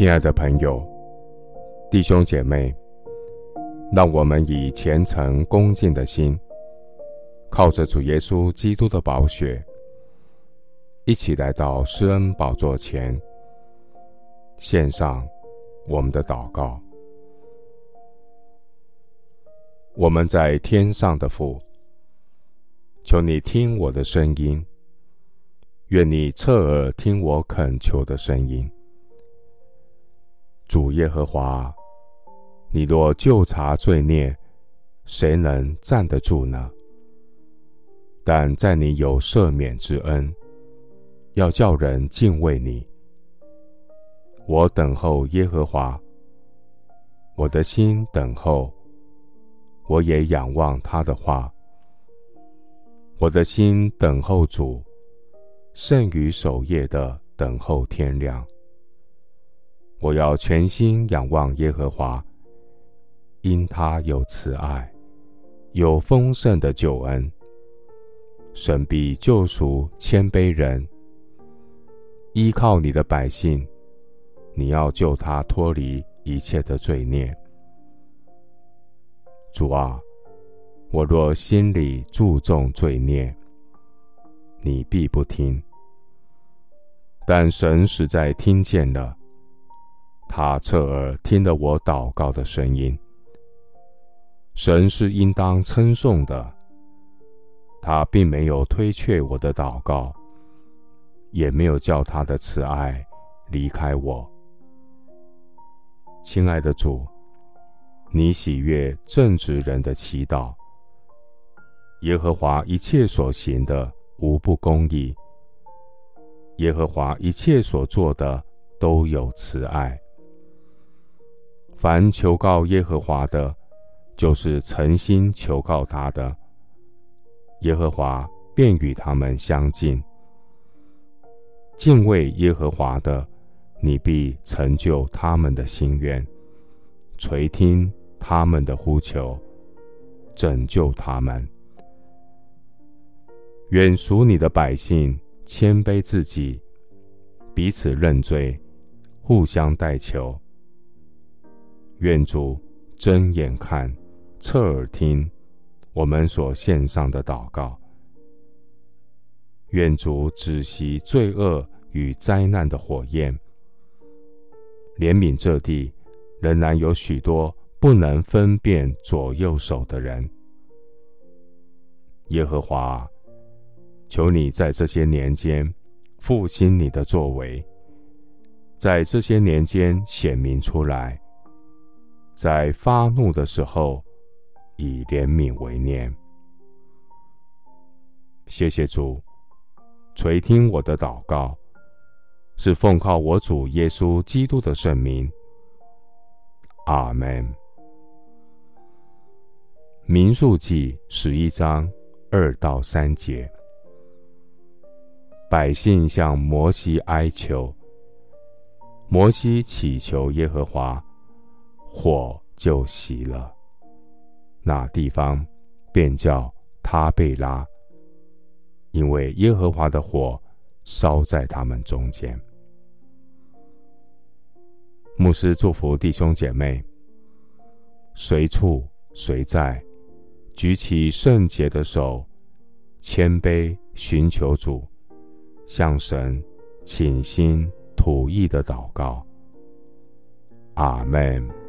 亲爱的朋友、弟兄姐妹，让我们以虔诚恭敬的心，靠着主耶稣基督的宝血，一起来到施恩宝座前，献上我们的祷告。我们在天上的父，求你听我的声音，愿你侧耳听我恳求的声音。主耶和华，你若就察罪孽，谁能站得住呢？但在你有赦免之恩，要叫人敬畏你。我等候耶和华，我的心等候，我也仰望他的话。我的心等候主，胜于守夜的等候天亮。我要全心仰望耶和华，因他有慈爱，有丰盛的救恩。神必救赎谦卑人，依靠你的百姓，你要救他脱离一切的罪孽。主啊，我若心里注重罪孽，你必不听。但神实在听见了。他侧耳听了我祷告的声音。神是应当称颂的，他并没有推却我的祷告，也没有叫他的慈爱离开我。亲爱的主，你喜悦正直人的祈祷。耶和华一切所行的无不公义，耶和华一切所做的都有慈爱。凡求告耶和华的，就是诚心求告他的，耶和华便与他们相近。敬畏耶和华的，你必成就他们的心愿，垂听他们的呼求，拯救他们。愿属你的百姓谦卑自己，彼此认罪，互相代求。愿主睁眼看，侧耳听，我们所献上的祷告。愿主止息罪恶与灾难的火焰，怜悯这地仍然有许多不能分辨左右手的人。耶和华，求你在这些年间复兴你的作为，在这些年间显明出来。在发怒的时候，以怜悯为念。谢谢主，垂听我的祷告，是奉靠我主耶稣基督的圣名。阿门。民数记十一章二到三节，百姓向摩西哀求，摩西祈求耶和华。火就熄了，那地方便叫他贝拉，因为耶和华的火烧在他们中间。牧师祝福弟兄姐妹，随处随在，举起圣洁的手，谦卑寻求主，向神倾心吐意的祷告。阿门。